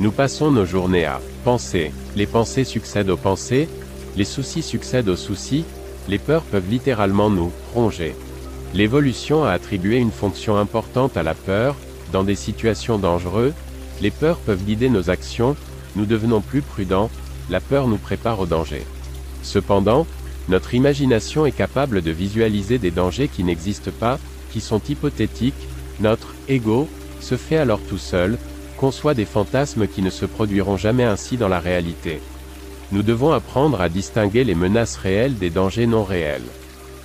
Nous passons nos journées à penser. Les pensées succèdent aux pensées, les soucis succèdent aux soucis, les peurs peuvent littéralement nous ronger. L'évolution a attribué une fonction importante à la peur, dans des situations dangereuses, les peurs peuvent guider nos actions, nous devenons plus prudents, la peur nous prépare au danger. Cependant, notre imagination est capable de visualiser des dangers qui n'existent pas, qui sont hypothétiques, notre ego se fait alors tout seul, conçoit des fantasmes qui ne se produiront jamais ainsi dans la réalité. Nous devons apprendre à distinguer les menaces réelles des dangers non réels.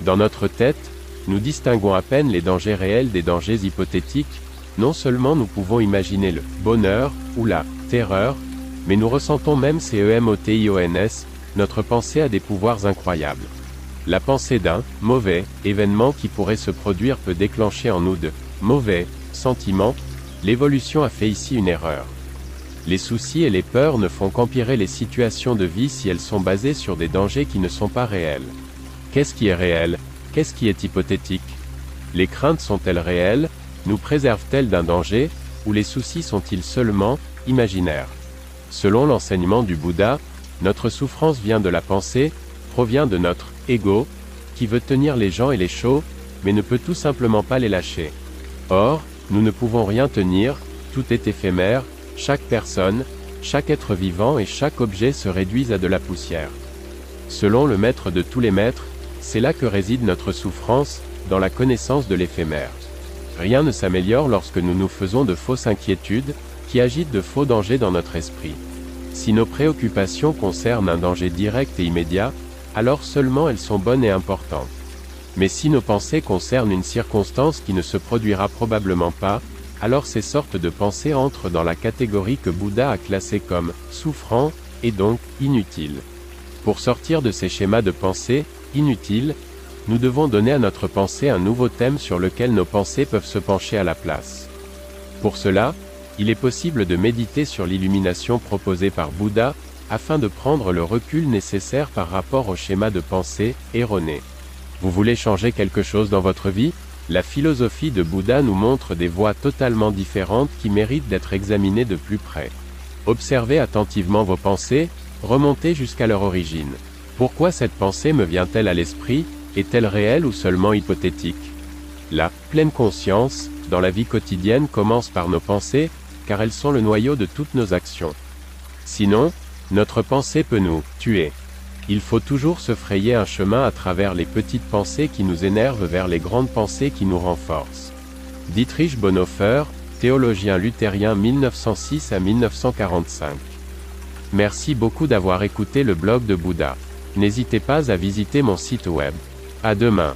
Dans notre tête, nous distinguons à peine les dangers réels des dangers hypothétiques, non seulement nous pouvons imaginer le bonheur ou la terreur, mais nous ressentons même ces EMOTIONS, notre pensée a des pouvoirs incroyables. La pensée d'un mauvais événement qui pourrait se produire peut déclencher en nous de mauvais sentiments. L'évolution a fait ici une erreur. Les soucis et les peurs ne font qu'empirer les situations de vie si elles sont basées sur des dangers qui ne sont pas réels. Qu'est-ce qui est réel? Qu'est-ce qui est hypothétique? Les craintes sont-elles réelles? Nous préservent-elles d'un danger? Ou les soucis sont-ils seulement imaginaires? Selon l'enseignement du Bouddha, notre souffrance vient de la pensée, provient de notre ego, qui veut tenir les gens et les choses, mais ne peut tout simplement pas les lâcher. Or, nous ne pouvons rien tenir, tout est éphémère, chaque personne, chaque être vivant et chaque objet se réduisent à de la poussière. Selon le maître de tous les maîtres, c'est là que réside notre souffrance, dans la connaissance de l'éphémère. Rien ne s'améliore lorsque nous nous faisons de fausses inquiétudes, qui agitent de faux dangers dans notre esprit. Si nos préoccupations concernent un danger direct et immédiat, alors seulement elles sont bonnes et importantes. Mais si nos pensées concernent une circonstance qui ne se produira probablement pas, alors ces sortes de pensées entrent dans la catégorie que Bouddha a classée comme souffrant, et donc inutile. Pour sortir de ces schémas de pensée, inutiles, nous devons donner à notre pensée un nouveau thème sur lequel nos pensées peuvent se pencher à la place. Pour cela, il est possible de méditer sur l'illumination proposée par Bouddha, afin de prendre le recul nécessaire par rapport au schéma de pensée erroné. Vous voulez changer quelque chose dans votre vie? La philosophie de Bouddha nous montre des voies totalement différentes qui méritent d'être examinées de plus près. Observez attentivement vos pensées, remontez jusqu'à leur origine. Pourquoi cette pensée me vient-elle à l'esprit? Est-elle réelle ou seulement hypothétique? La pleine conscience, dans la vie quotidienne commence par nos pensées, car elles sont le noyau de toutes nos actions. Sinon, notre pensée peut nous tuer. Il faut toujours se frayer un chemin à travers les petites pensées qui nous énervent vers les grandes pensées qui nous renforcent. Dietrich Bonhoeffer, théologien luthérien 1906 à 1945. Merci beaucoup d'avoir écouté le blog de Bouddha. N'hésitez pas à visiter mon site web. À demain.